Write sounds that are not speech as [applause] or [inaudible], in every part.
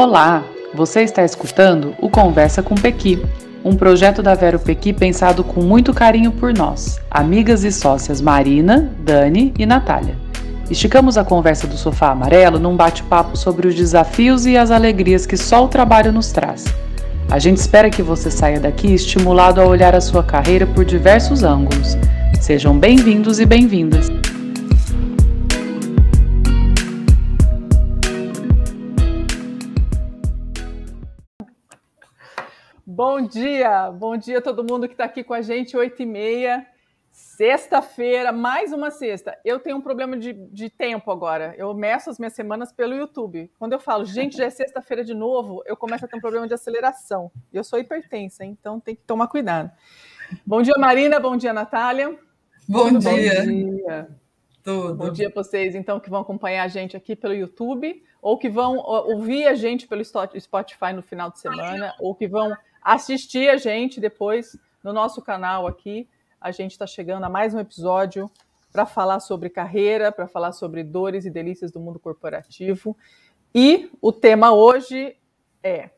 Olá, você está escutando o Conversa com Pequi, um projeto da Vero Pequi pensado com muito carinho por nós, amigas e sócias Marina, Dani e Natália. Esticamos a conversa do sofá amarelo num bate-papo sobre os desafios e as alegrias que só o trabalho nos traz. A gente espera que você saia daqui estimulado a olhar a sua carreira por diversos ângulos. Sejam bem-vindos e bem-vindas. Bom dia, bom dia a todo mundo que está aqui com a gente, 8 e meia, sexta-feira, mais uma sexta. Eu tenho um problema de, de, tempo agora, eu meço as minhas semanas pelo YouTube. Quando eu falo, gente, já é sexta-feira de novo, eu começo a ter um problema de aceleração. Eu sou hipertensa, então tem que tomar cuidado. Bom dia, Marina, bom dia, Natália. Bom Tudo dia. Bom dia. Tudo. Bom dia para vocês, então, que vão acompanhar a gente aqui pelo YouTube, ou que vão ouvir a gente pelo Spotify no final de semana, ou que vão assistir a gente depois no nosso canal aqui. A gente está chegando a mais um episódio para falar sobre carreira, para falar sobre dores e delícias do mundo corporativo. E o tema hoje é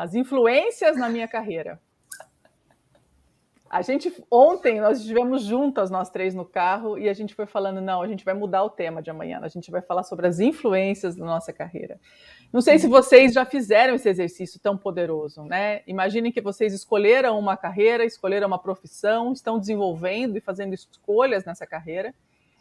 as influências na minha carreira. A gente ontem nós estivemos juntas nós três no carro e a gente foi falando não, a gente vai mudar o tema de amanhã. A gente vai falar sobre as influências da nossa carreira. Não sei se vocês já fizeram esse exercício tão poderoso, né? Imaginem que vocês escolheram uma carreira, escolheram uma profissão, estão desenvolvendo e fazendo escolhas nessa carreira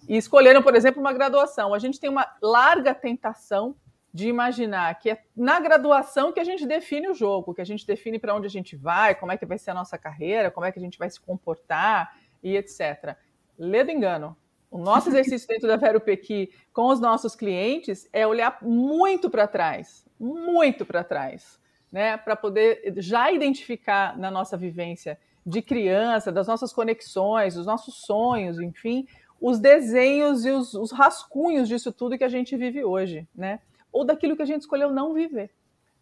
e escolheram, por exemplo, uma graduação. A gente tem uma larga tentação de imaginar que é na graduação que a gente define o jogo, que a gente define para onde a gente vai, como é que vai ser a nossa carreira, como é que a gente vai se comportar e etc. Lê do engano. O nosso [laughs] exercício dentro da Vero Pequi com os nossos clientes é olhar muito para trás, muito para trás, né, para poder já identificar na nossa vivência de criança, das nossas conexões, dos nossos sonhos, enfim, os desenhos e os, os rascunhos disso tudo que a gente vive hoje, né? Ou daquilo que a gente escolheu não viver.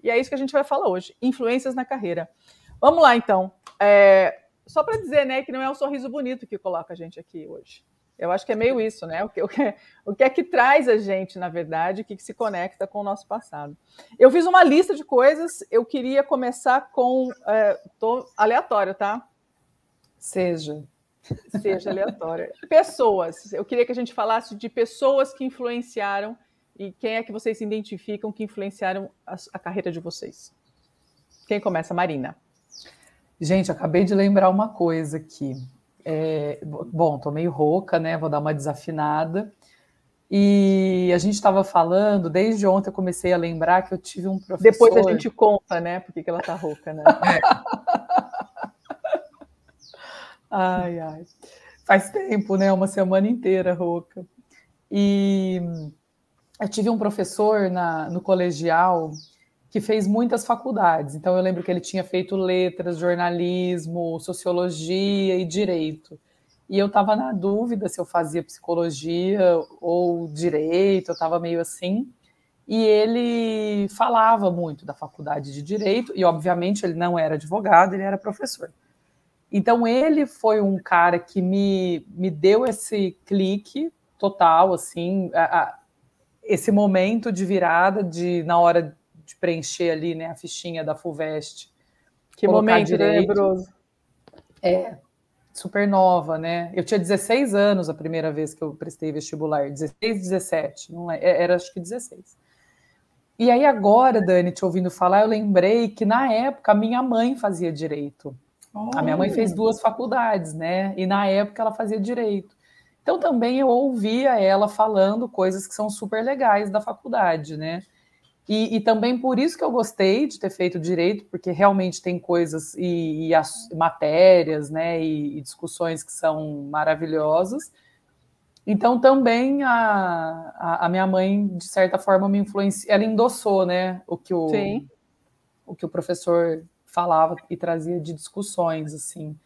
E é isso que a gente vai falar hoje: influências na carreira. Vamos lá, então. É, só para dizer, né, que não é um sorriso bonito que coloca a gente aqui hoje. Eu acho que é meio isso, né? O que, o que, o que é que traz a gente, na verdade, o que, que se conecta com o nosso passado. Eu fiz uma lista de coisas, eu queria começar com. É, tô aleatório, tá? Seja. Seja aleatório. Pessoas. Eu queria que a gente falasse de pessoas que influenciaram e quem é que vocês se identificam que influenciaram a, a carreira de vocês? Quem começa? Marina. Gente, acabei de lembrar uma coisa aqui. É, bom, tô meio rouca, né? Vou dar uma desafinada. E a gente estava falando, desde ontem eu comecei a lembrar que eu tive um professor. Depois a gente conta, né? Porque que ela tá rouca, né? [laughs] ai, ai. Faz tempo, né? Uma semana inteira rouca. E eu tive um professor na, no colegial que fez muitas faculdades. Então eu lembro que ele tinha feito letras, jornalismo, sociologia e direito. E eu estava na dúvida se eu fazia psicologia ou direito, eu estava meio assim. E ele falava muito da faculdade de direito, e obviamente ele não era advogado, ele era professor. Então ele foi um cara que me, me deu esse clique total, assim, a, esse momento de virada, de na hora de preencher ali né, a fichinha da FUVEST. Que momento tenebroso. É, super nova, né? Eu tinha 16 anos a primeira vez que eu prestei vestibular, 16, 17, não é, é, era acho que 16. E aí agora, Dani, te ouvindo falar, eu lembrei que na época a minha mãe fazia direito. Oh. A minha mãe fez duas faculdades, né? E na época ela fazia direito. Então também eu ouvia ela falando coisas que são super legais da faculdade, né? E, e, também por isso que eu gostei de ter feito direito, porque realmente tem coisas e, e as matérias, né, e, e, discussões que são maravilhosas. Então também a, a, a, minha mãe, de certa forma, me influenciou, ela endossou, né, o que o, Sim. o que o professor falava e trazia de discussões, assim.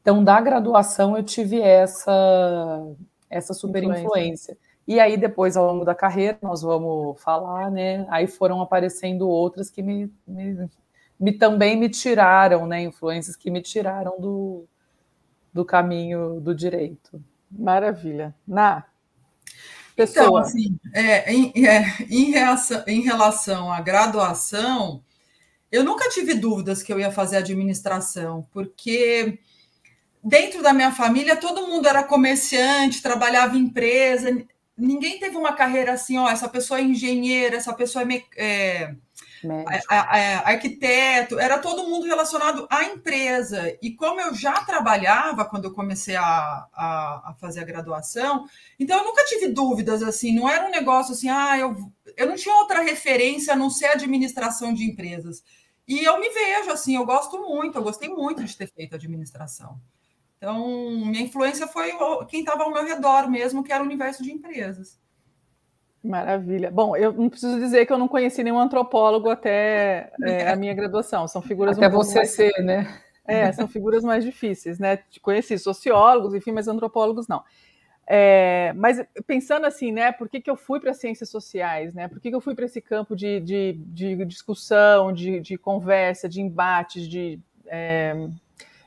Então, da graduação, eu tive essa, essa super influência. influência. E aí, depois, ao longo da carreira, nós vamos falar, né? Aí foram aparecendo outras que me, me, me também me tiraram, né? Influências que me tiraram do, do caminho do direito. Maravilha. Na. pessoa? Então, assim, é, em, é, em, reação, em relação à graduação, eu nunca tive dúvidas que eu ia fazer administração, porque dentro da minha família todo mundo era comerciante, trabalhava em empresa, ninguém teve uma carreira assim, ó, essa pessoa é engenheira, essa pessoa é, é arquiteto, era todo mundo relacionado à empresa. E como eu já trabalhava quando eu comecei a, a, a, fazer a graduação, então eu nunca tive dúvidas assim, não era um negócio assim, ah, eu, eu não tinha outra referência a não ser administração de empresas. E eu me vejo assim, eu gosto muito, eu gostei muito de ter feito administração. Então, minha influência foi quem estava ao meu redor mesmo, que era o universo de empresas. Maravilha. Bom, eu não preciso dizer que eu não conheci nenhum antropólogo até é, [laughs] a minha graduação. São figuras até um você mais... ser, né? É, são figuras mais difíceis, né? Conheci sociólogos, enfim, mas antropólogos não. É, mas pensando assim, né? Por que, que eu fui para ciências sociais, né? Por que, que eu fui para esse campo de, de, de discussão, de, de, conversa, de embates, de, é,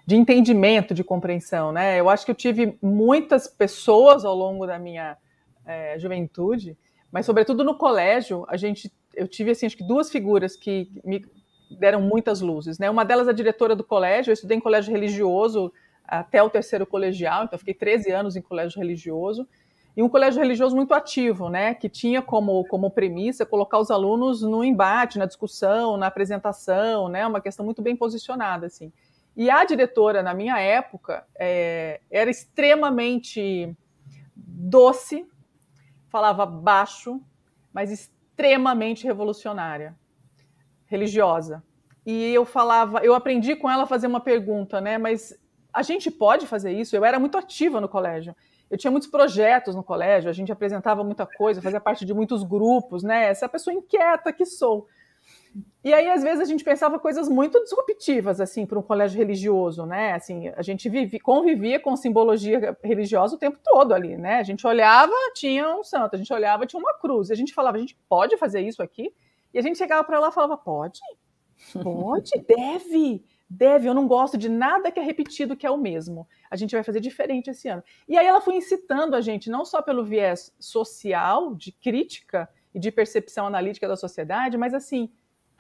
de entendimento, de compreensão, né? Eu acho que eu tive muitas pessoas ao longo da minha é, juventude mas sobretudo no colégio, a gente, eu tive assim, acho que duas figuras que me deram muitas luzes, né? Uma delas a diretora do colégio, eu estudei em colégio religioso até o terceiro colegial, então fiquei 13 anos em colégio religioso, e um colégio religioso muito ativo, né, que tinha como, como premissa colocar os alunos no embate, na discussão, na apresentação, né, uma questão muito bem posicionada, assim. E a diretora, na minha época, é, era extremamente doce, falava baixo, mas extremamente revolucionária, religiosa. E eu falava, eu aprendi com ela a fazer uma pergunta, né? Mas a gente pode fazer isso? Eu era muito ativa no colégio. Eu tinha muitos projetos no colégio, a gente apresentava muita coisa, fazia parte de muitos grupos, né? Essa pessoa inquieta que sou. E aí, às vezes, a gente pensava coisas muito disruptivas, assim, para um colégio religioso, né? Assim, a gente vive, convivia com simbologia religiosa o tempo todo ali, né? A gente olhava, tinha um santo, a gente olhava, tinha uma cruz. E a gente falava, a gente pode fazer isso aqui? E a gente chegava para lá e falava, pode? Pode? [laughs] deve? Deve. Eu não gosto de nada que é repetido, que é o mesmo. A gente vai fazer diferente esse ano. E aí ela foi incitando a gente, não só pelo viés social, de crítica e de percepção analítica da sociedade, mas assim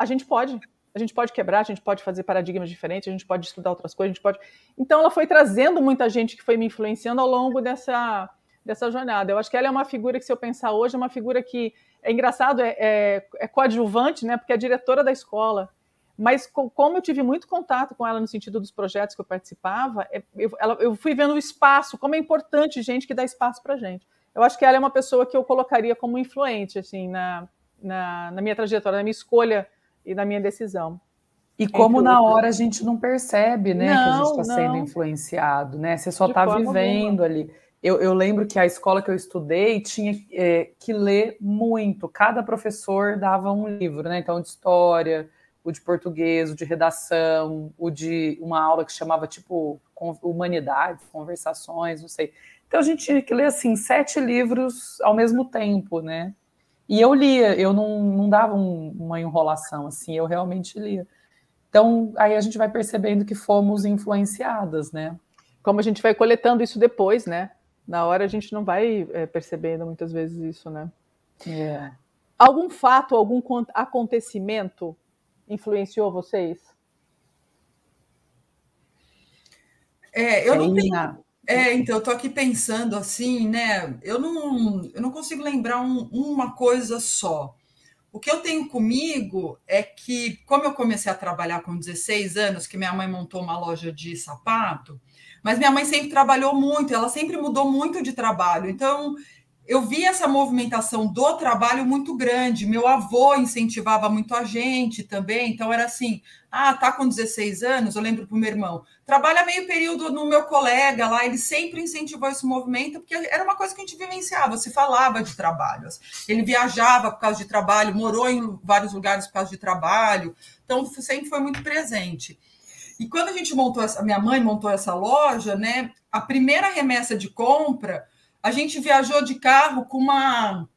a gente pode. A gente pode quebrar, a gente pode fazer paradigmas diferentes, a gente pode estudar outras coisas, a gente pode. Então, ela foi trazendo muita gente que foi me influenciando ao longo dessa, dessa jornada. Eu acho que ela é uma figura que, se eu pensar hoje, é uma figura que é engraçado, é, é, é coadjuvante, né? Porque é diretora da escola. Mas como eu tive muito contato com ela no sentido dos projetos que eu participava, é, eu, ela, eu fui vendo o espaço, como é importante gente que dá espaço para gente. Eu acho que ela é uma pessoa que eu colocaria como influente, assim, na, na, na minha trajetória, na minha escolha e na minha decisão. E como na hora a gente não percebe, né, não, que a gente está sendo influenciado, né? Você só está vivendo ali. Eu, eu, lembro que a escola que eu estudei tinha é, que ler muito. Cada professor dava um livro, né? Então, de história, o de português, o de redação, o de uma aula que chamava tipo humanidades, conversações, não sei. Então a gente tinha que ler assim sete livros ao mesmo tempo, né? E eu lia, eu não, não dava um, uma enrolação assim, eu realmente lia. Então, aí a gente vai percebendo que fomos influenciadas, né? Como a gente vai coletando isso depois, né? Na hora a gente não vai é, percebendo muitas vezes isso, né? É. Algum fato, algum acontecimento influenciou vocês? É, eu não tenho, é, então, eu tô aqui pensando assim, né? Eu não, eu não consigo lembrar um, uma coisa só. O que eu tenho comigo é que, como eu comecei a trabalhar com 16 anos, que minha mãe montou uma loja de sapato, mas minha mãe sempre trabalhou muito, ela sempre mudou muito de trabalho. Então, eu vi essa movimentação do trabalho muito grande. Meu avô incentivava muito a gente também. Então, era assim: ah, tá com 16 anos. Eu lembro para o meu irmão, trabalha meio período no meu colega lá. Ele sempre incentivou esse movimento, porque era uma coisa que a gente vivenciava. Se falava de trabalho. Ele viajava por causa de trabalho, morou em vários lugares por causa de trabalho. Então, sempre foi muito presente. E quando a gente montou essa, minha mãe montou essa loja, né? A primeira remessa de compra a gente viajou de carro com uma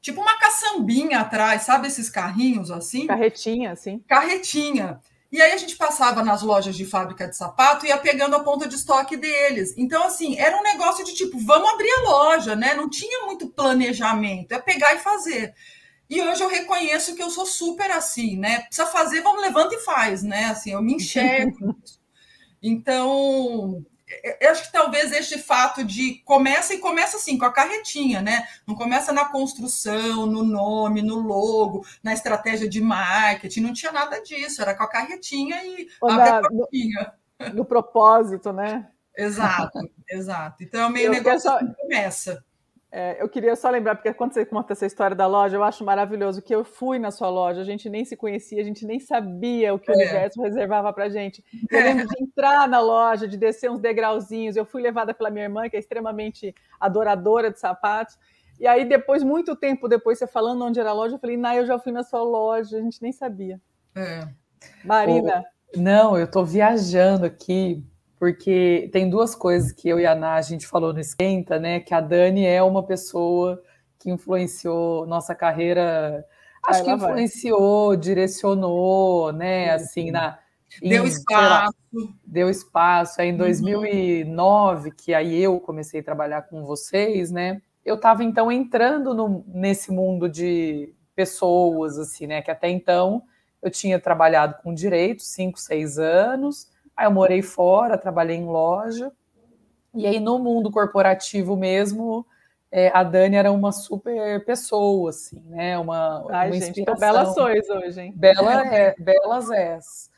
tipo uma caçambinha atrás, sabe esses carrinhos assim? Carretinha, assim. Carretinha. E aí a gente passava nas lojas de fábrica de sapato e ia pegando a ponta de estoque deles. Então, assim, era um negócio de tipo, vamos abrir a loja, né? Não tinha muito planejamento, é pegar e fazer. E hoje eu reconheço que eu sou super assim, né? Precisa fazer, vamos, levanta e faz, né? Assim, eu me [laughs] enxergo. Então, eu acho que talvez este fato de começa e começa assim com a carretinha, né? Não começa na construção, no nome, no logo, na estratégia de marketing, não tinha nada disso, era com a carretinha e na, a portinha. No, no, propósito, né? Exato, [laughs] exato. Então é meio eu negócio só... que começa. É, eu queria só lembrar, porque quando você conta essa história da loja, eu acho maravilhoso que eu fui na sua loja, a gente nem se conhecia, a gente nem sabia o que é. o universo reservava para gente. Eu lembro de entrar na loja, de descer uns degrauzinhos, eu fui levada pela minha irmã, que é extremamente adoradora de sapatos, e aí depois, muito tempo depois, você falando onde era a loja, eu falei, Nah, eu já fui na sua loja, a gente nem sabia. É. Marina? não, eu estou viajando aqui porque tem duas coisas que eu e a Ana a gente falou no Esquenta, né? Que a Dani é uma pessoa que influenciou nossa carreira, acho que influenciou, vai. direcionou, né? Assim, na deu em, espaço, lá, deu espaço. Aí em 2009, uhum. que aí eu comecei a trabalhar com vocês, né? Eu estava então entrando no, nesse mundo de pessoas, assim, né? Que até então eu tinha trabalhado com direito cinco, seis anos Aí eu morei fora, trabalhei em loja. E aí no mundo corporativo mesmo, é, a Dani era uma super pessoa, assim, né? Uma, Ai, uma gente, inspiração. belas sois hoje, hein? Bela é, belas és.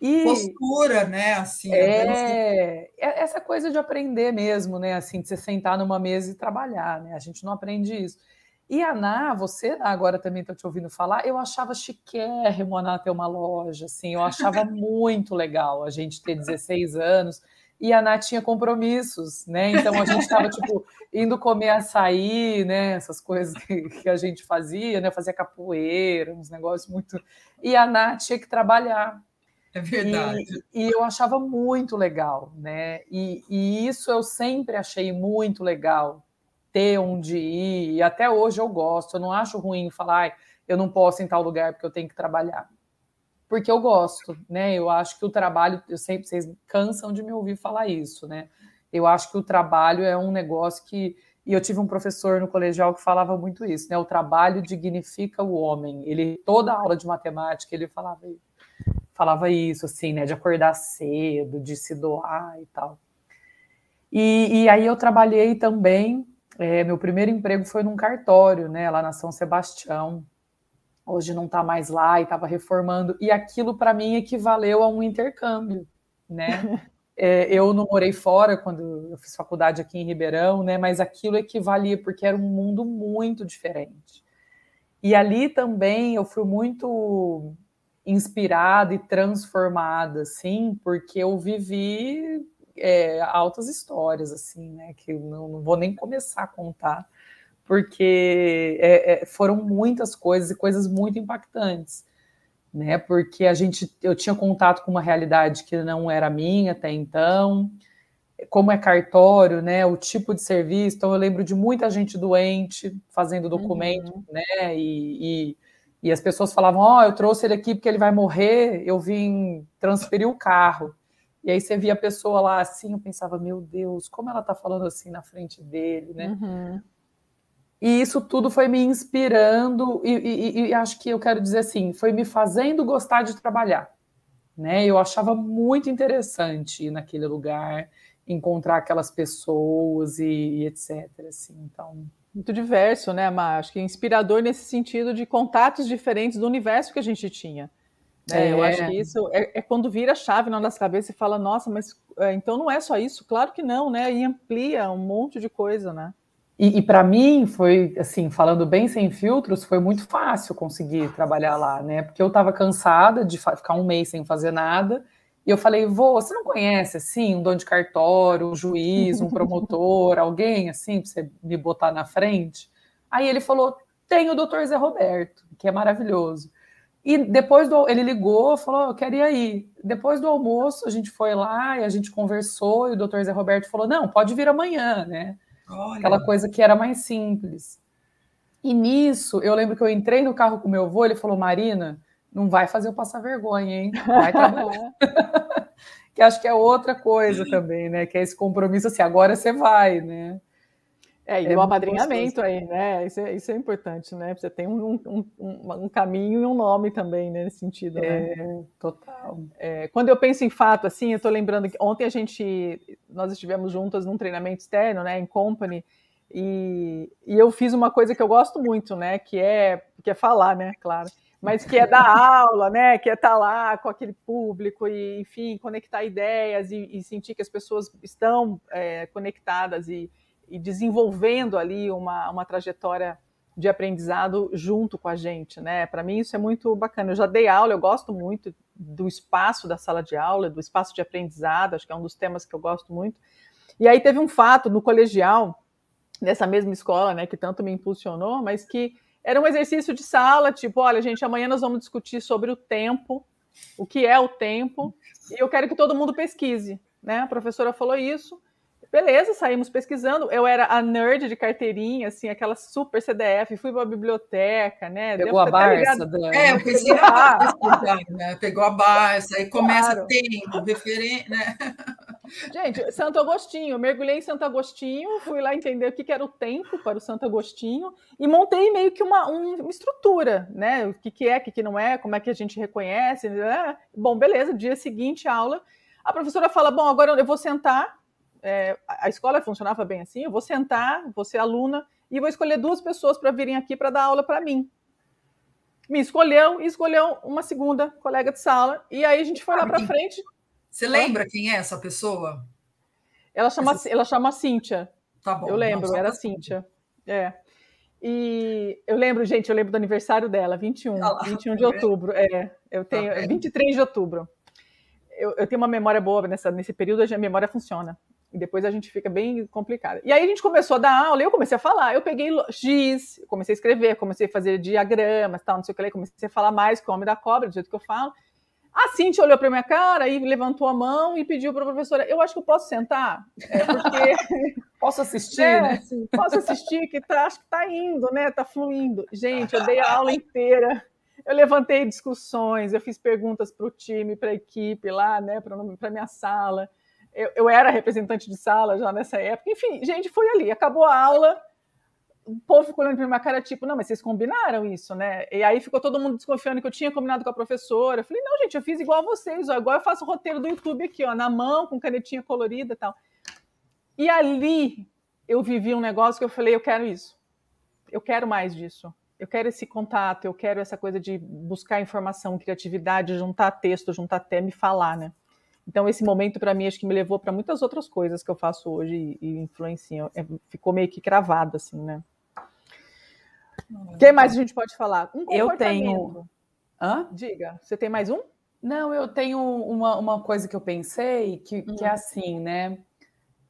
E postura, né? Assim, é, é, essa coisa de aprender mesmo, né? Assim, de você sentar numa mesa e trabalhar, né? A gente não aprende isso. E a Ná, você agora também estou te ouvindo falar, eu achava chiquérrimo a Ná ter uma loja, assim, eu achava [laughs] muito legal a gente ter 16 anos e a Ná tinha compromissos, né? Então a gente estava, tipo, indo comer açaí, né? Essas coisas que, que, a gente fazia, né? Fazia capoeira, uns negócios muito. E a Ná tinha que trabalhar. É verdade. E, e eu achava muito legal, né? E, e isso eu sempre achei muito legal ter onde ir, e até hoje eu gosto, eu não acho ruim falar, ah, eu não posso em tal lugar porque eu tenho que trabalhar. Porque eu gosto, né? Eu acho que o trabalho, eu sempre, vocês cansam de me ouvir falar isso, né? Eu acho que o trabalho é um negócio que. E eu tive um professor no colegial que falava muito isso, né? O trabalho dignifica o homem. Ele, toda aula de matemática, ele falava, falava isso, assim, né? De acordar cedo, de se doar e tal. E, e aí eu trabalhei também é, meu primeiro emprego foi num cartório, né, lá na São Sebastião. Hoje não está mais lá e estava reformando. E aquilo para mim equivaleu a um intercâmbio, né? [laughs] É, eu não morei fora quando eu fiz faculdade aqui em Ribeirão, né? Mas aquilo equivalia porque era um mundo muito diferente. E ali também eu fui muito inspirada e transformada, assim, porque eu vivi é, altas histórias, assim, né? Que não, não vou nem começar a contar, porque é, é, foram muitas coisas e coisas muito impactantes, né? Porque a gente, eu tinha contato com uma realidade que não era minha até então, como é cartório, né? O tipo de serviço. Então eu lembro de muita gente doente fazendo documento, uhum. né? E, e, e, as pessoas falavam: Ó, oh, eu trouxe ele aqui porque ele vai morrer. Eu vim transferir o carro. E aí você via a pessoa lá assim, eu pensava, meu Deus, como ela está falando assim na frente dele, né? Uhum. E isso tudo foi me inspirando, e, e, e, acho que eu quero dizer assim, foi me fazendo gostar de trabalhar. Né? Eu achava muito interessante ir naquele lugar, encontrar aquelas pessoas e, e etc. Assim, então... Muito diverso, né, Mar? Acho que inspirador nesse sentido de contatos diferentes do universo que a gente tinha. É, eu acho que isso é, é, quando vira a chave na nossa cabeça e fala, nossa, mas é, então não é só isso? Claro que não, né? E amplia um monte de coisa, né? E, e para mim foi assim, falando bem sem filtros, foi muito fácil conseguir trabalhar lá, né? Porque eu estava cansada de ficar um mês sem fazer nada. E eu falei, vô, você não conhece assim um dono de cartório, um juiz, um promotor, [laughs] alguém assim, para você me botar na frente? Aí ele falou: tem o doutor Zé Roberto, que é maravilhoso. E depois do, ele ligou, falou, eu queria ir. Depois do almoço, a gente foi lá e a gente conversou, e o doutor Zé Roberto falou, não, pode vir amanhã, né? Olha. Aquela coisa que era mais simples. E nisso, eu lembro que eu entrei no carro com meu avô, ele falou, Marina, não vai fazer eu passar vergonha, hein? Vai trabalhar. [laughs] que acho que é outra coisa também, né? Que é esse compromisso assim, agora você vai, né? É, e é o apadrinhamento aí, né? Isso é, isso é importante, né? Você tem um, um, um, um, caminho e um nome também, né? Nesse sentido, né? É, total. É, quando eu penso em fato, assim, eu tô lembrando que ontem a gente, nós estivemos juntas num treinamento externo, né? Em company, e, e eu fiz uma coisa que eu gosto muito, né? Que é, que é falar, né? Claro mas que é dar aula, né? Que é estar tá lá com aquele público e, enfim, conectar ideias e, e sentir que as pessoas estão é, conectadas e, e, desenvolvendo ali uma, uma trajetória de aprendizado junto com a gente, né? Para mim isso é muito bacana. Eu já dei aula, eu gosto muito do espaço da sala de aula, do espaço de aprendizado, acho que é um dos temas que eu gosto muito. E aí teve um fato no colegial, nessa mesma escola, né, que tanto me impulsionou, mas que era um exercício de sala, tipo, olha, gente, amanhã nós vamos discutir sobre o tempo, o que é o tempo, e eu quero que todo mundo pesquise, né? A professora falou isso. Beleza, saímos pesquisando. Eu era a nerd de carteirinha, assim, aquela super CDF, fui para a biblioteca, né? Pegou a Barça. É, eu pensei, ah, né? Pegou a Barça, aí começa claro. tempo, referente, né? Gente, Santo Agostinho, mergulhei em Santo Agostinho, fui lá entender o que era o tempo para o Santo Agostinho e montei meio que uma, uma estrutura, né? O que, que é, o que, que não é, como é que a gente reconhece. Né? Bom, beleza, dia seguinte, aula. A professora fala: Bom, agora eu vou sentar. É, a escola funcionava bem assim: eu vou sentar, vou ser aluna e vou escolher duas pessoas para virem aqui para dar aula para mim. Me escolheu e escolheu uma segunda colega de sala. E aí a gente foi lá para frente você lembra quem é essa pessoa? Ela chama, essa... ela chama Cíntia. Tá bom. Eu lembro, não, era Cíntia. É. E eu lembro, gente, eu lembro do aniversário dela, 21, ah, 21 de outubro. É, eu tá tenho, tá 23 de outubro. Eu, eu, tenho uma memória boa nessa, nesse período, a memória funciona. E depois a gente fica bem complicada. E aí a gente começou a dar aula e eu comecei a falar. Eu peguei giz, comecei a escrever, comecei a fazer diagramas, tal, não sei o que lá, comecei a falar mais com o homem da cobra, do jeito que eu falo. A Cintia olhou para minha cara e levantou a mão e pediu para a professora: Eu acho que eu posso sentar? É porque. [laughs] posso assistir? É, né? Assim, posso assistir, que tá, acho que está indo, né? Está fluindo. Gente, eu dei a aula inteira. Eu levantei discussões, eu fiz perguntas para o time, para a equipe lá, né? Para minha sala. Eu, eu era representante de sala já nessa época. Enfim, gente, foi ali. Acabou a aula o povo ficou olhando para minha cara, tipo, não, mas vocês combinaram isso, né? E aí ficou todo mundo desconfiando que eu tinha combinado com a professora. Eu falei, não, gente, eu fiz igual a vocês, ó. Agora eu faço o roteiro do YouTube aqui, ó, na mão, com canetinha colorida e tal. E ali eu vivi um negócio que eu falei, eu quero isso. Eu quero mais disso. Eu quero esse contato, eu quero essa coisa de buscar informação, criatividade, juntar texto, juntar tema e falar, né? Então, esse momento, para mim, acho que me levou para muitas outras coisas que eu faço hoje e, influenciam. É, ficou meio que cravado, assim, né? O que mais a gente pode falar? Um eu tenho. Hã? Diga, você tem mais um? Não, eu tenho uma, uma coisa que eu pensei que, hum. que é hum. assim, né?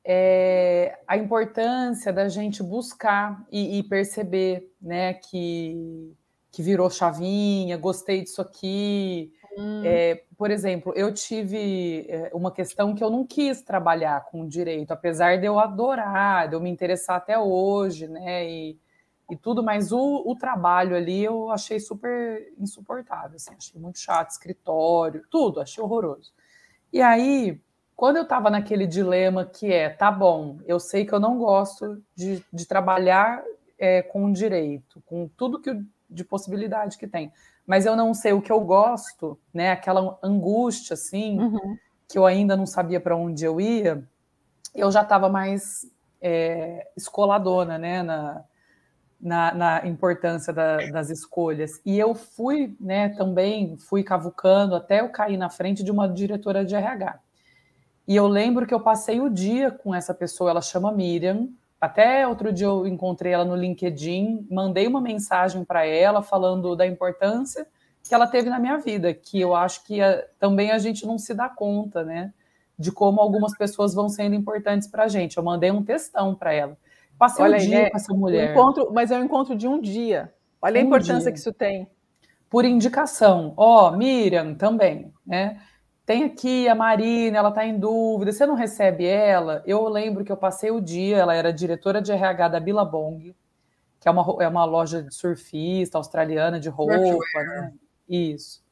É a importância da gente buscar e, e, perceber, né, que, que virou chavinha, gostei disso aqui. Hum. É, por exemplo, eu tive é, uma questão que eu não quis trabalhar com direito, apesar de eu adorar, de eu me interessar até hoje, né? E, e tudo, mas o, o trabalho ali eu achei super insuportável, assim, achei muito chato, escritório, tudo, achei horroroso. E aí, quando eu estava naquele dilema que é, tá bom, eu sei que eu não gosto de, de trabalhar é, com direito, com tudo que de possibilidade que tem, mas eu não sei o que eu gosto, né? Aquela angústia assim, uhum. que eu ainda não sabia para onde eu ia, eu já estava mais é, escoladona, né? Na, na, na importância da, das escolhas. E eu fui, né, também fui cavucando até eu cair na frente de uma diretora de RH. E eu lembro que eu passei o dia com essa pessoa, ela chama Miriam. Até outro dia eu encontrei ela no LinkedIn, mandei uma mensagem para ela falando da importância que ela teve na minha vida, que eu acho que a, eh, também a gente não se dá conta, né, de como algumas pessoas vão sendo importantes para a gente. Eu mandei um textão para ela. Passei Olha um dia né? com essa mulher. Encontro, mas é um encontro de um dia. Olha um a importância dia. que isso tem. Por indicação. Ó, oh, Miriam também, né? Tem aqui a Marina, ela está em dúvida. Você não recebe ela? Eu lembro que eu passei o dia, ela era diretora de RH da Billabong, que é uma, é uma loja de surfista australiana de roupa, né? Isso.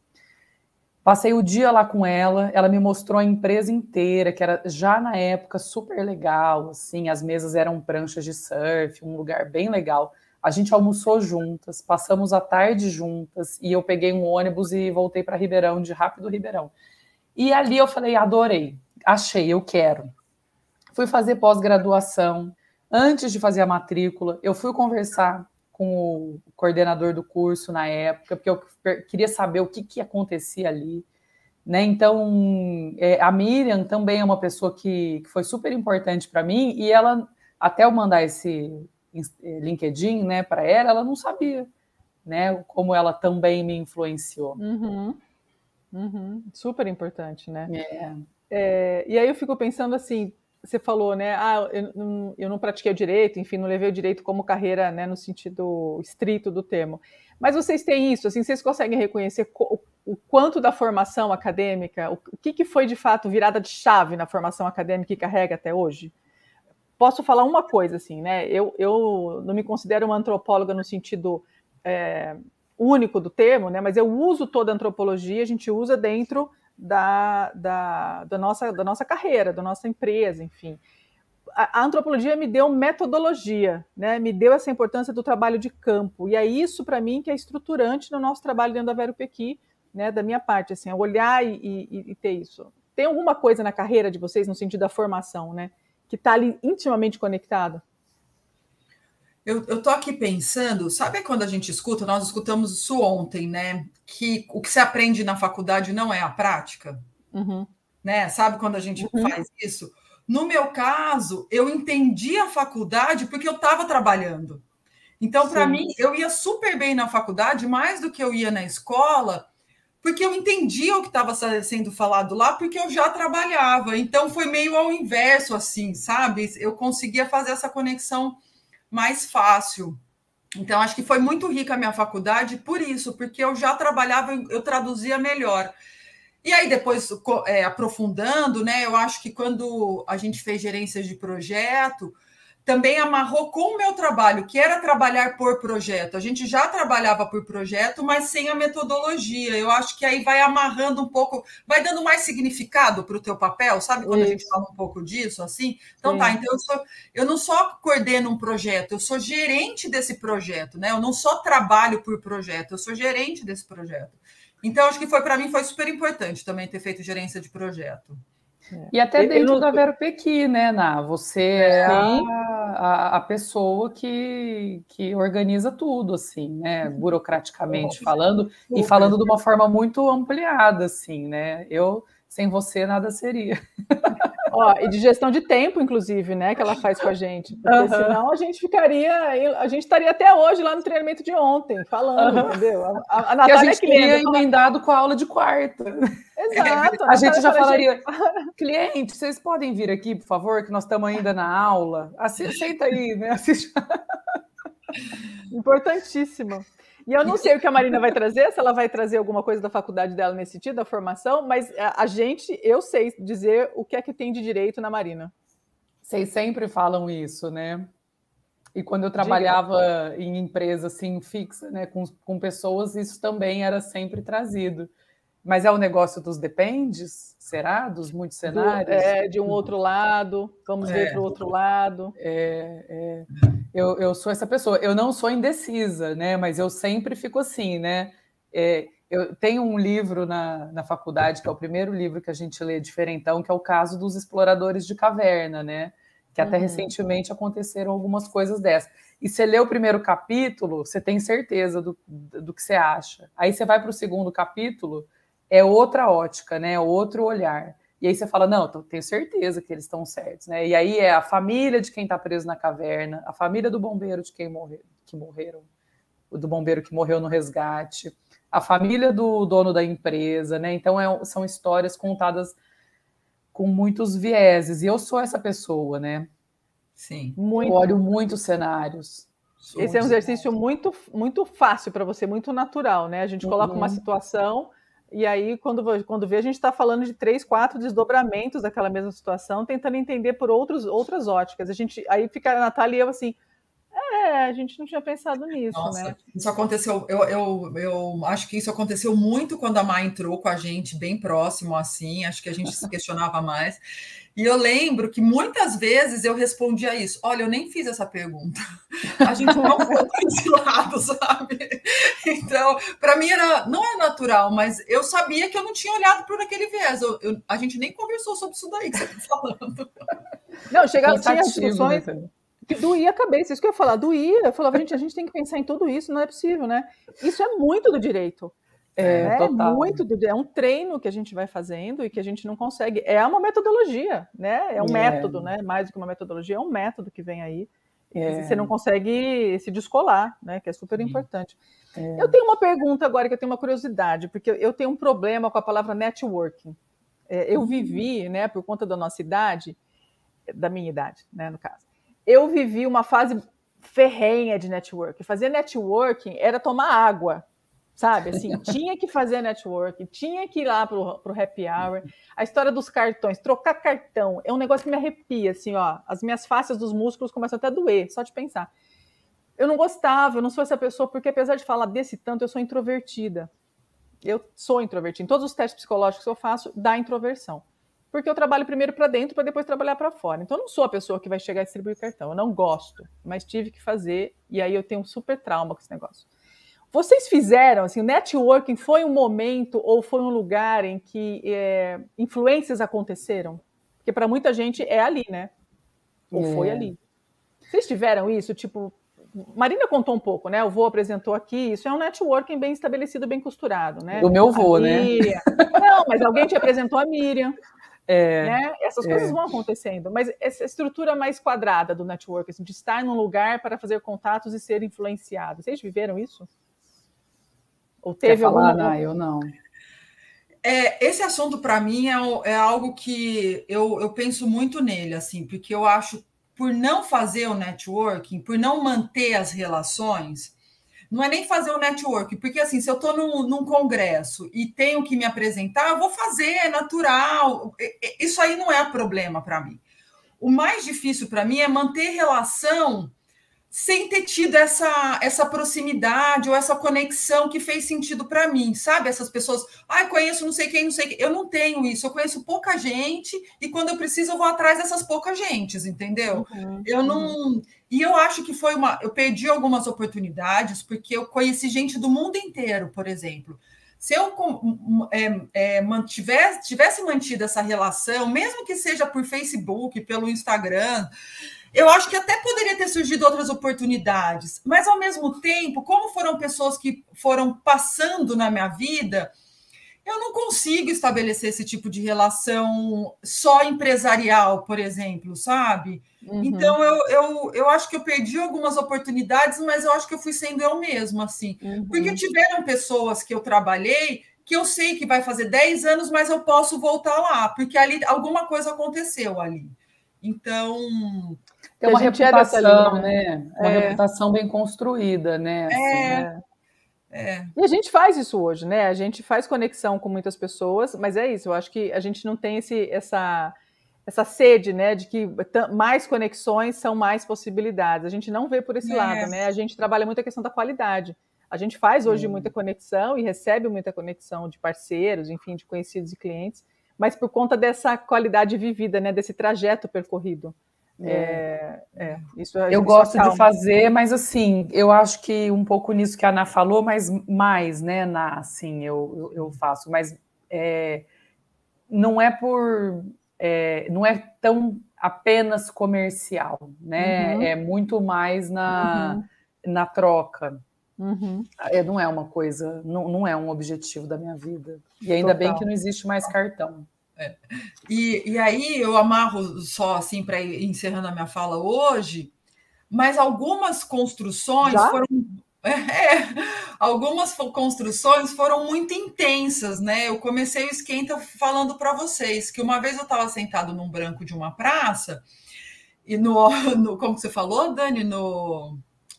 Passei o dia lá com ela, ela me mostrou a empresa inteira, que era já na época super legal, assim, as mesas eram pranchas de surf, um lugar bem legal. A gente almoçou juntas, passamos a tarde juntas, e eu peguei um ônibus e voltei para Ribeirão, de Rápido Ribeirão. E ali eu falei, adorei, achei, eu quero. Fui fazer pós-graduação. Antes de fazer a matrícula, eu fui conversar com o coordenador do curso na época, porque eu queria saber o que, que acontecia ali. Né? Então, é, a Miriam também é uma pessoa que, que foi super importante para mim, e ela, até eu mandar esse é, LinkedIn né, para ela, ela não sabia né, como ela também me influenciou. Uhum. Uhum. Super importante, né? É. É, e aí eu fico pensando assim, você falou, né? Ah, eu não, eu não pratiquei o direito, enfim, não levei o direito como carreira, né, no sentido estrito do termo. Mas vocês têm isso, assim, vocês conseguem reconhecer o, quanto da formação acadêmica, o, o que, que foi de fato virada de chave na formação acadêmica que carrega até hoje? Posso falar uma coisa, assim, né? Eu, eu não me considero uma antropóloga no sentido é, único do termo, né? Mas eu uso toda a antropologia, a gente usa dentro da, da, da, nossa, da nossa carreira, da nossa empresa, enfim. A, a, antropologia me deu metodologia, né? me deu essa importância do trabalho de campo, e é isso para mim que é estruturante no nosso trabalho dentro da Vero Pequi, né? da minha parte, assim, é olhar e, e, e, ter isso. Tem alguma coisa na carreira de vocês, no sentido da formação, né? que está ali intimamente conectado? Eu, eu tô aqui pensando, sabe quando a gente escuta, nós escutamos isso ontem, né? Que o que se aprende na faculdade não é a prática. Uhum. Né? Sabe quando a gente uhum. faz isso? No meu caso, eu entendi a faculdade porque eu estava trabalhando. Então, para mim, eu ia super bem na faculdade, mais do que eu ia na escola, porque eu entendia o que estava sendo falado lá, porque eu já trabalhava. Então, foi meio ao inverso, assim, sabe? Eu conseguia fazer essa conexão mais fácil. Então, acho que foi muito rica a minha faculdade por isso, porque eu já trabalhava, eu traduzia melhor. E aí, depois, é, aprofundando, né, eu acho que quando a gente fez gerência de projeto, também amarrou com o meu trabalho, que era trabalhar por projeto. A gente já trabalhava por projeto, mas sem a metodologia. Eu acho que aí vai amarrando um pouco, vai dando mais significado para o teu papel, sabe? Quando Isso. a gente fala um pouco disso, assim. Então Sim. tá, então eu, sou, eu não só coordeno um projeto, eu sou gerente desse projeto, né? Eu não só trabalho por projeto, eu sou gerente desse projeto. Então, acho que foi para mim foi super importante também ter feito gerência de projeto. E até dentro eu, da Vero Pequi, né, Ná? Você é a, a, a, pessoa que, que organiza tudo, assim, né? Burocraticamente falando, e falando de uma forma muito ampliada, assim, né? Eu, sem você, nada seria. [laughs] Ó, e de gestão de tempo, inclusive, né, que ela faz com a gente. Porque uhum. senão a gente ficaria, a gente estaria até hoje lá no treinamento de ontem, falando, uhum. entendeu? A, a, Natália que a gente teria emendado com a aula de quarta. Exato. A, a gente já falaria, gente... cliente, vocês podem vir aqui, por favor, que nós estamos ainda na aula. Aceita aí, né? Assiste. Importantíssimo. E eu não sei o que a Marina vai trazer, se ela vai trazer alguma coisa da faculdade dela nesse sentido, da formação, mas a, gente, eu sei dizer o que é que tem de direito na Marina. Vocês sempre falam isso, né? E quando eu trabalhava Diga. em empresa assim fixa, né, com, com pessoas, isso também era sempre trazido. Mas é o negócio dos dependes? Será? Dos muitos cenários? Do, é, de um outro lado, vamos é. ver para o outro lado. É, é. Eu, eu sou essa pessoa. Eu não sou indecisa, né? Mas eu sempre fico assim, né? É, eu tenho um livro na, na faculdade, que é o primeiro livro que a gente lê diferentão, que é o caso dos exploradores de caverna, né? Que até uhum. recentemente aconteceram algumas coisas dessas. E você lê o primeiro capítulo, você tem certeza do, do que você acha. Aí você vai para o segundo capítulo, é outra ótica, né? É outro olhar. E aí você fala, não, tenho certeza que eles estão certos, né? E aí é a família de quem está preso na caverna, a família do bombeiro de quem morreu, que morreram, do bombeiro que morreu no resgate, a família do dono da empresa, né? Então é, são histórias contadas com muitos vieses. E eu sou essa pessoa, né? Sim. Muito. Eu olho muitos cenários. Esse é um exercício muito, muito fácil para você, muito natural, né? A gente coloca uhum. uma situação e aí, quando, quando vê, a gente está falando de três, quatro desdobramentos daquela mesma situação, tentando entender por outros, outras óticas. A gente, aí fica a Natália e eu assim, é, a gente não tinha pensado nisso, Nossa, né? Isso aconteceu, eu, eu, eu acho que isso aconteceu muito quando a Má entrou com a gente, bem próximo assim, acho que a gente se questionava mais. E eu lembro que muitas vezes eu respondia isso: olha, eu nem fiz essa pergunta. A gente não foi para esse lado, sabe? Então, para mim era não é natural, mas eu sabia que eu não tinha olhado por aquele viés. Eu, eu, a gente nem conversou sobre isso daí que você está [laughs] falando. Não, chegava, tinha discussões né? que doía a cabeça, isso que eu ia falar, doía. Eu falava, gente, a gente tem que pensar em tudo isso, não é possível, né? Isso é muito do direito. É, é muito do, é um treino que a gente vai fazendo e que a gente não consegue. É uma metodologia, né? É um é. método, né? Mais do que uma metodologia, é um método que vem aí. É. Você não consegue se descolar, né? Que é super importante. É. Eu tenho uma pergunta agora que eu tenho uma curiosidade, porque eu tenho um problema com a palavra networking. É, eu uhum. vivi, né, por conta da nossa idade, da minha idade, né, no caso, eu vivi uma fase ferrenha de networking. Fazer networking era tomar água sabe? Assim, tinha que fazer network, tinha que ir lá pro, pro happy hour. A história dos cartões, trocar cartão, é um negócio que me arrepia, assim, ó. As minhas faces dos músculos começam até a doer, só de pensar. Eu não gostava, eu não sou essa pessoa, porque apesar de falar desse tanto, eu sou introvertida. Eu sou introvertida. Em todos os testes psicológicos que eu faço, dá introversão. Porque eu trabalho primeiro para dentro para depois trabalhar para fora. Então eu não sou a pessoa que vai chegar a distribuir cartão. Eu não gosto, mas tive que fazer e aí eu tenho um super trauma com esse negócio. Vocês fizeram, assim, o networking foi um momento ou foi um lugar em que é, influências aconteceram? Porque para muita gente é ali, né? Ou é. foi ali. Vocês tiveram isso? Tipo, Marina contou um pouco, né? O vô apresentou aqui. Isso é um networking bem estabelecido, bem costurado, né? Do meu vô, né? Não, mas alguém te apresentou a Miriam. É, né? Essas coisas é. vão acontecendo, mas essa estrutura mais quadrada do networking, assim, de estar num lugar para fazer contatos e ser influenciado. Vocês viveram isso? Ou teve alguma... falar, algum... eu não. É, esse assunto, para mim, é, é, algo que eu, eu penso muito nele, assim, porque eu acho, por não fazer o networking, por não manter as relações, não é nem fazer o networking, porque assim, se eu estou num, num, congresso e tenho que me apresentar, eu vou fazer, é natural. Isso aí não é problema para mim. O mais difícil para mim é manter relação sem ter tido essa, essa proximidade ou essa conexão que fez sentido para mim, sabe? Essas pessoas, ah, conheço não sei quem, não sei quem. Eu não tenho isso, eu conheço pouca gente e quando eu preciso eu vou atrás dessas poucas gentes, entendeu? Uhum, eu não. Uhum. E eu acho que foi uma. Eu perdi algumas oportunidades porque eu conheci gente do mundo inteiro, por exemplo. Se eu é, é, mantivesse, tivesse mantido essa relação, mesmo que seja por Facebook, pelo Instagram, eu acho que até poderia ter surgido outras oportunidades, mas ao mesmo tempo, como foram pessoas que foram passando na minha vida, eu não consigo estabelecer esse tipo de relação só empresarial, por exemplo, sabe? Uhum. Então eu, eu, eu acho que eu perdi algumas oportunidades, mas eu acho que eu fui sendo eu mesma, assim. Uhum. Porque tiveram pessoas que eu trabalhei que eu sei que vai fazer 10 anos, mas eu posso voltar lá, porque ali alguma coisa aconteceu ali. Então, tem uma reputação, né? Uma é. reputação bem construída, né? Assim, é. Né? É. E a gente faz isso hoje, né? A gente faz conexão com muitas pessoas, mas é isso. Eu acho que a gente não tem esse, essa, essa sede, né? De que mais conexões são mais possibilidades. A gente não vê por esse é. lado, né? A gente trabalha muito a questão da qualidade. A gente faz hoje muita conexão e recebe muita conexão de parceiros, enfim, de conhecidos e clientes, mas por conta dessa qualidade vivida, né? Desse trajeto percorrido. É, é, isso eu gosto de fazer, mas assim, eu acho que um pouco nisso que a Ana falou, mas mais, né, na, assim, eu, eu, eu faço, mas é, não é por, é, não é tão apenas comercial, né, uhum. é muito mais na, uhum. na troca. Uhum. É, não é uma coisa, não, não é um objetivo da minha vida. E ainda Total. bem que não existe mais cartão. É. E, e aí eu amarro só assim para ir encerrando a minha fala hoje, mas algumas construções Já? foram. [laughs] É, algumas construções foram muito intensas, né? Eu comecei o esquenta falando para vocês que uma vez eu estava sentado num branco de uma praça e no, [laughs] no como você falou, Dani, no,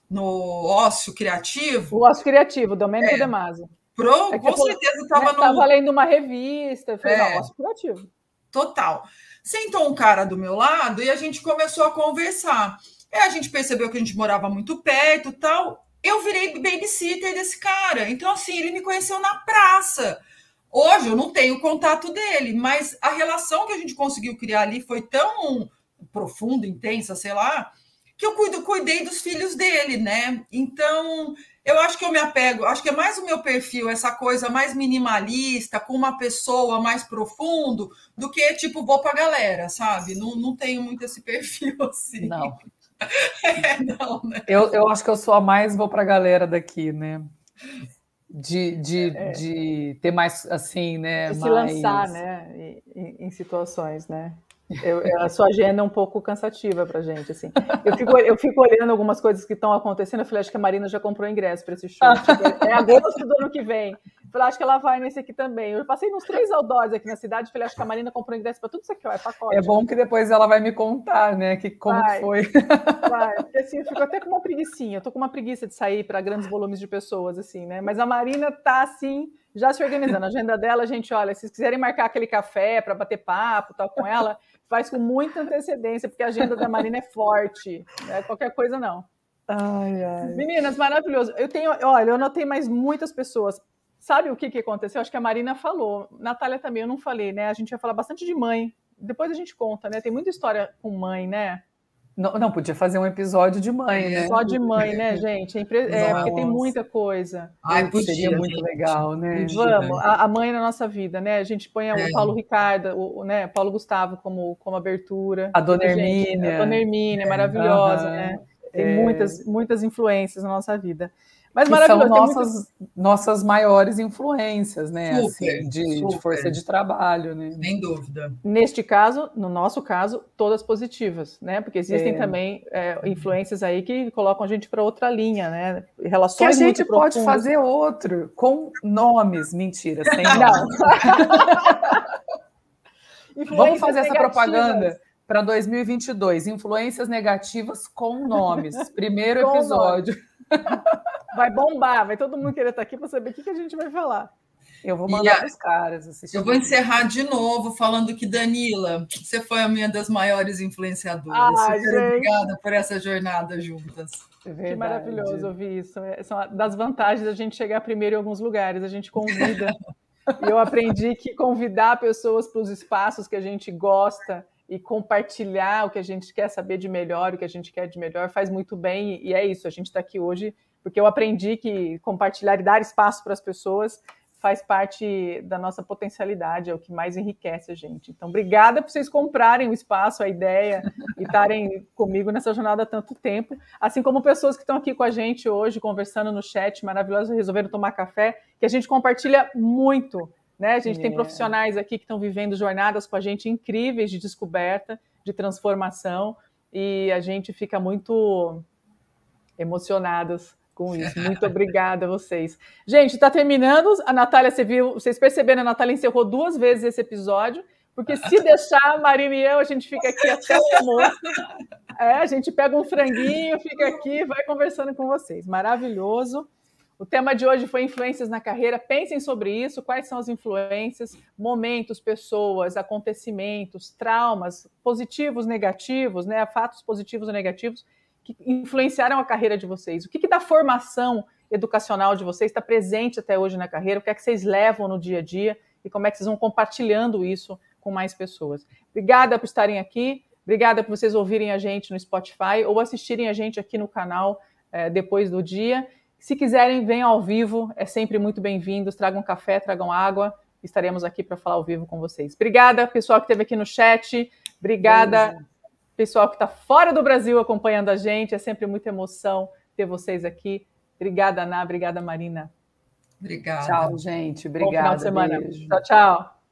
no ócio criativo. O ócio criativo, Domênico é, De Masi. Pro, é com certeza estava né, no. Estava lendo uma revista, foi é, um criativo. Total. Sentou um cara do meu lado e a gente começou a conversar. Aí a gente percebeu que a gente morava muito perto tal. Eu virei babysitter desse cara. Então, assim, ele me conheceu na praça. Hoje eu não tenho contato dele, mas a relação que a gente conseguiu criar ali foi tão profunda, intensa, sei lá, que eu cuido, cuidei dos filhos dele, né? Então, eu acho que eu me apego, acho que é mais o meu perfil, essa coisa mais minimalista, com uma pessoa mais profundo, do que tipo, vou pra galera, sabe? Não, não tenho muito esse perfil [laughs] assim. Não. [laughs] é, não né? eu, eu acho que eu sou a mais vou pra galera daqui, né? De, de, é. de ter mais assim, né? De se mais... lançar, né? Em, em situações, né? Eu, a sua agenda é um pouco cansativa para gente, assim. Eu fico, eu fico olhando algumas coisas que estão acontecendo. Eu falei, acho que a Marina já comprou ingresso para esse show. Tipo, é agosto do ano que vem. Eu falei, acho que ela vai nesse aqui também. Eu passei nos três outdoors aqui na cidade. Falei, acho que a Marina comprou ingresso para tudo isso aqui, ó, é pacote. É bom que depois ela vai me contar, né, que como vai, foi. Vai, porque assim, eu fico até com uma preguiçinha. Eu tô com uma preguiça de sair para grandes volumes de pessoas, assim, né? Mas a Marina tá assim já se organizando. A agenda dela, gente, olha, se vocês quiserem marcar aquele café para bater papo, tal com ela, faz com muita antecedência, porque a agenda da Marina é forte, não é qualquer coisa não. Ai, ai. Meninas, maravilhoso. Eu tenho, olha, eu notei mais muitas pessoas. Sabe o que, que aconteceu? Acho que a Marina falou. Natália também, eu não falei, né? A gente ia falar bastante de mãe. Depois a gente conta, né? Tem muita história com mãe, né? Não, não, podia fazer um episódio de mãe, né? Só de mãe, né, [laughs] gente? É, é porque tem muita coisa. Ai, podia, Seria muito gente. legal, né? Vamos, a, a, mãe na nossa vida, né? A gente põe é. o Paulo Ricardo, o, né, Paulo Gustavo como, como abertura. A Dona Hermínia. A Dona Hermínia, é maravilhosa, né? Tem é. muitas, muitas influências na nossa vida. Mas que são nossas, muito... nossas maiores influências, né? Super, assim, de, de, força de trabalho, né? Sem dúvida. Neste caso, no nosso caso, todas positivas, né? Porque existem é. também é, influências aí que colocam a gente para outra linha, né? Relações que a gente pode profundas. fazer outro com nomes, mentira, sem não. [laughs] Vamos fazer essa propaganda para 2022. Influências negativas com nomes. Primeiro com episódio. Nome. Vai bombar, vai todo mundo querer estar aqui para saber o que, que a gente vai falar. Eu vou mandar para os caras assistir. Eu vou encerrar de novo falando que, Danila, você foi a minha das maiores influenciadoras. Ah, obrigada por essa jornada juntas. É que maravilhoso ouvir isso. É, são das vantagens da gente chegar primeiro em alguns lugares. A gente convida. e [laughs] eu aprendi que convidar pessoas para os espaços que a gente gosta e compartilhar o que a gente quer saber de melhor, o que a gente quer de melhor, faz muito bem. E é isso. A gente está aqui hoje porque eu aprendi que compartilhar e dar espaço para as pessoas faz parte da nossa potencialidade, é o que mais enriquece a gente. Então, obrigada por vocês comprarem o espaço, a ideia [laughs] e estarem comigo nessa jornada há tanto tempo, assim como pessoas que estão aqui com a gente hoje, conversando no chat, maravilhoso, resolveram tomar café, que a gente compartilha muito, né? A gente é. tem profissionais aqui que estão vivendo jornadas com a gente incríveis de descoberta, de transformação, e a gente fica muito emocionadas com isso. Muito obrigada a vocês. Gente, está terminando. A Natália, você viu, vocês perceberam, a Natália encerrou duas vezes esse episódio, porque se [laughs] deixar a Marina e eu, a gente fica aqui até o almoço. É, a gente pega um franguinho, fica aqui, vai conversando com vocês. Maravilhoso. O tema de hoje foi influências na carreira. Pensem sobre isso, quais são as influências, momentos, pessoas, acontecimentos, traumas, positivos, negativos, né? Fatos positivos ou negativos que influenciaram a carreira de vocês? O que, que da formação educacional de vocês está presente até hoje na carreira? O que é que vocês levam no dia a dia? E como é que vocês vão compartilhando isso com mais pessoas? Obrigada por estarem aqui. Obrigada por vocês ouvirem a gente no Spotify ou assistirem a gente aqui no canal é, depois do dia. Se quiserem, venham ao vivo, é sempre muito bem-vindos. Tragam café, tragam água. Estaremos aqui para falar ao vivo com vocês. Obrigada, pessoal que esteve aqui no chat. Obrigada, pessoal que está fora do Brasil acompanhando a gente. É sempre muita emoção ter vocês aqui. Obrigada, Ana. Obrigada, Marina. Obrigada. Tchau, gente. Obrigada. Bom final de semana. Beijo. Tchau, tchau.